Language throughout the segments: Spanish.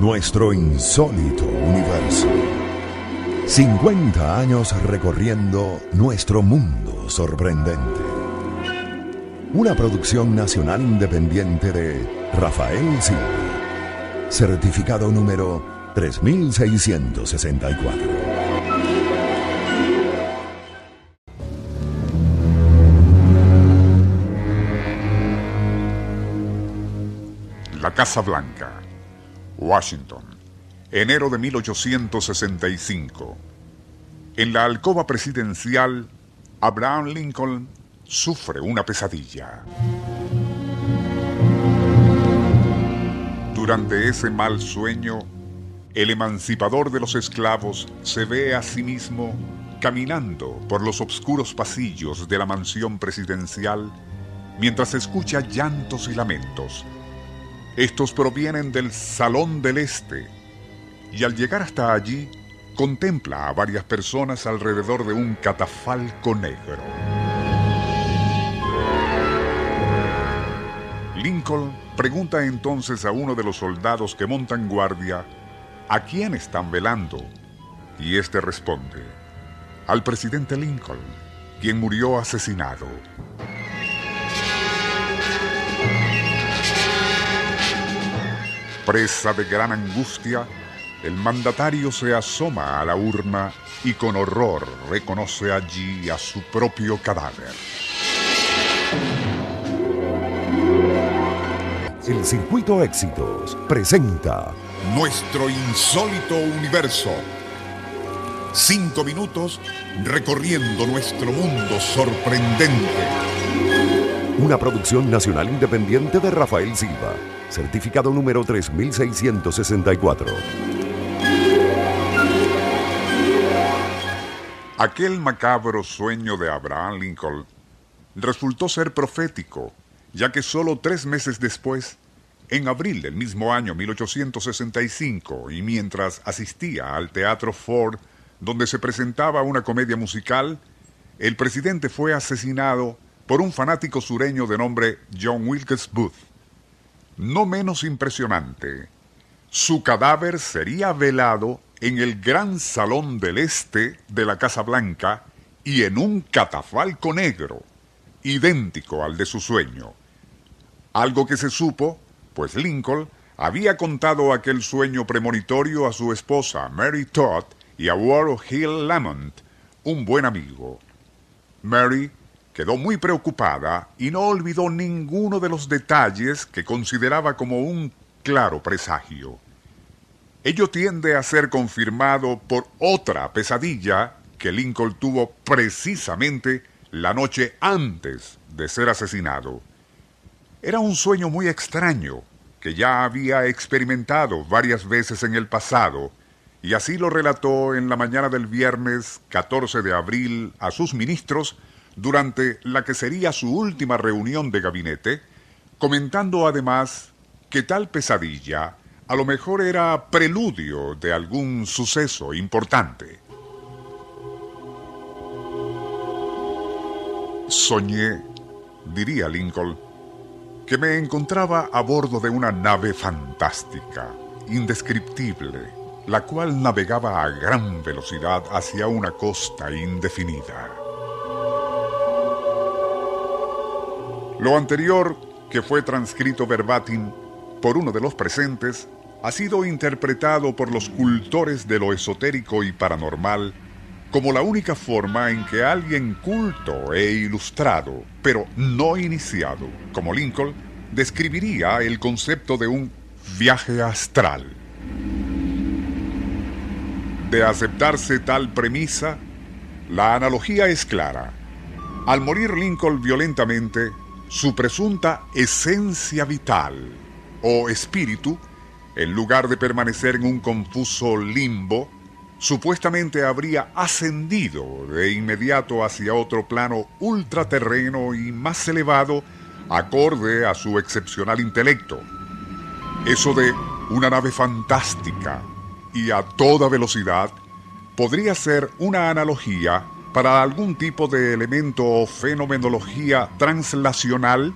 Nuestro insólito universo. 50 años recorriendo nuestro mundo sorprendente. Una producción nacional independiente de Rafael Silva. Certificado número 3664. La Casa Blanca, Washington, enero de 1865. En la alcoba presidencial, Abraham Lincoln sufre una pesadilla. Durante ese mal sueño, el emancipador de los esclavos se ve a sí mismo caminando por los oscuros pasillos de la mansión presidencial mientras escucha llantos y lamentos estos provienen del Salón del Este y al llegar hasta allí contempla a varias personas alrededor de un catafalco negro. Lincoln pregunta entonces a uno de los soldados que montan guardia a quién están velando y este responde al presidente Lincoln, quien murió asesinado. Presa de gran angustia, el mandatario se asoma a la urna y con horror reconoce allí a su propio cadáver. El Circuito Éxitos presenta Nuestro insólito universo. Cinco minutos recorriendo nuestro mundo sorprendente. Una producción nacional independiente de Rafael Silva certificado número 3664. Aquel macabro sueño de Abraham Lincoln resultó ser profético, ya que solo tres meses después, en abril del mismo año 1865, y mientras asistía al Teatro Ford, donde se presentaba una comedia musical, el presidente fue asesinado por un fanático sureño de nombre John Wilkes Booth. No menos impresionante, su cadáver sería velado en el gran salón del este de la Casa Blanca y en un catafalco negro, idéntico al de su sueño. Algo que se supo, pues Lincoln había contado aquel sueño premonitorio a su esposa Mary Todd y a Ward Hill Lamont, un buen amigo. Mary quedó muy preocupada y no olvidó ninguno de los detalles que consideraba como un claro presagio. Ello tiende a ser confirmado por otra pesadilla que Lincoln tuvo precisamente la noche antes de ser asesinado. Era un sueño muy extraño que ya había experimentado varias veces en el pasado, y así lo relató en la mañana del viernes 14 de abril a sus ministros durante la que sería su última reunión de gabinete, comentando además que tal pesadilla a lo mejor era preludio de algún suceso importante. Soñé, diría Lincoln, que me encontraba a bordo de una nave fantástica, indescriptible, la cual navegaba a gran velocidad hacia una costa indefinida. Lo anterior, que fue transcrito verbatim por uno de los presentes, ha sido interpretado por los cultores de lo esotérico y paranormal como la única forma en que alguien culto e ilustrado, pero no iniciado, como Lincoln, describiría el concepto de un viaje astral. De aceptarse tal premisa, la analogía es clara. Al morir Lincoln violentamente, su presunta esencia vital o espíritu, en lugar de permanecer en un confuso limbo, supuestamente habría ascendido de inmediato hacia otro plano ultraterreno y más elevado, acorde a su excepcional intelecto. Eso de una nave fantástica y a toda velocidad podría ser una analogía para algún tipo de elemento o fenomenología translacional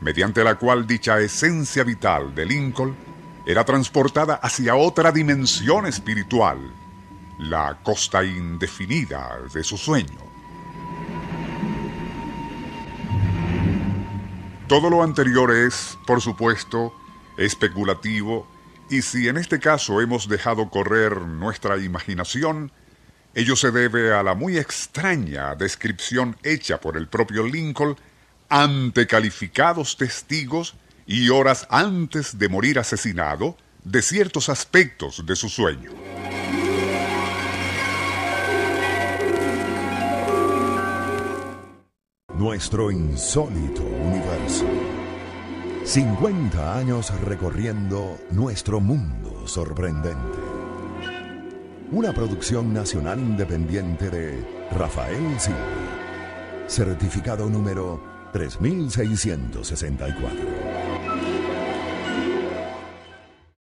mediante la cual dicha esencia vital de Lincoln era transportada hacia otra dimensión espiritual, la costa indefinida de su sueño. Todo lo anterior es, por supuesto, especulativo y si en este caso hemos dejado correr nuestra imaginación, ello se debe a la muy extraña descripción hecha por el propio Lincoln ante calificados testigos y horas antes de morir asesinado de ciertos aspectos de su sueño. Nuestro insólito universo. 50 años recorriendo nuestro mundo sorprendente. Una producción nacional independiente de Rafael Silva. Certificado número 3664.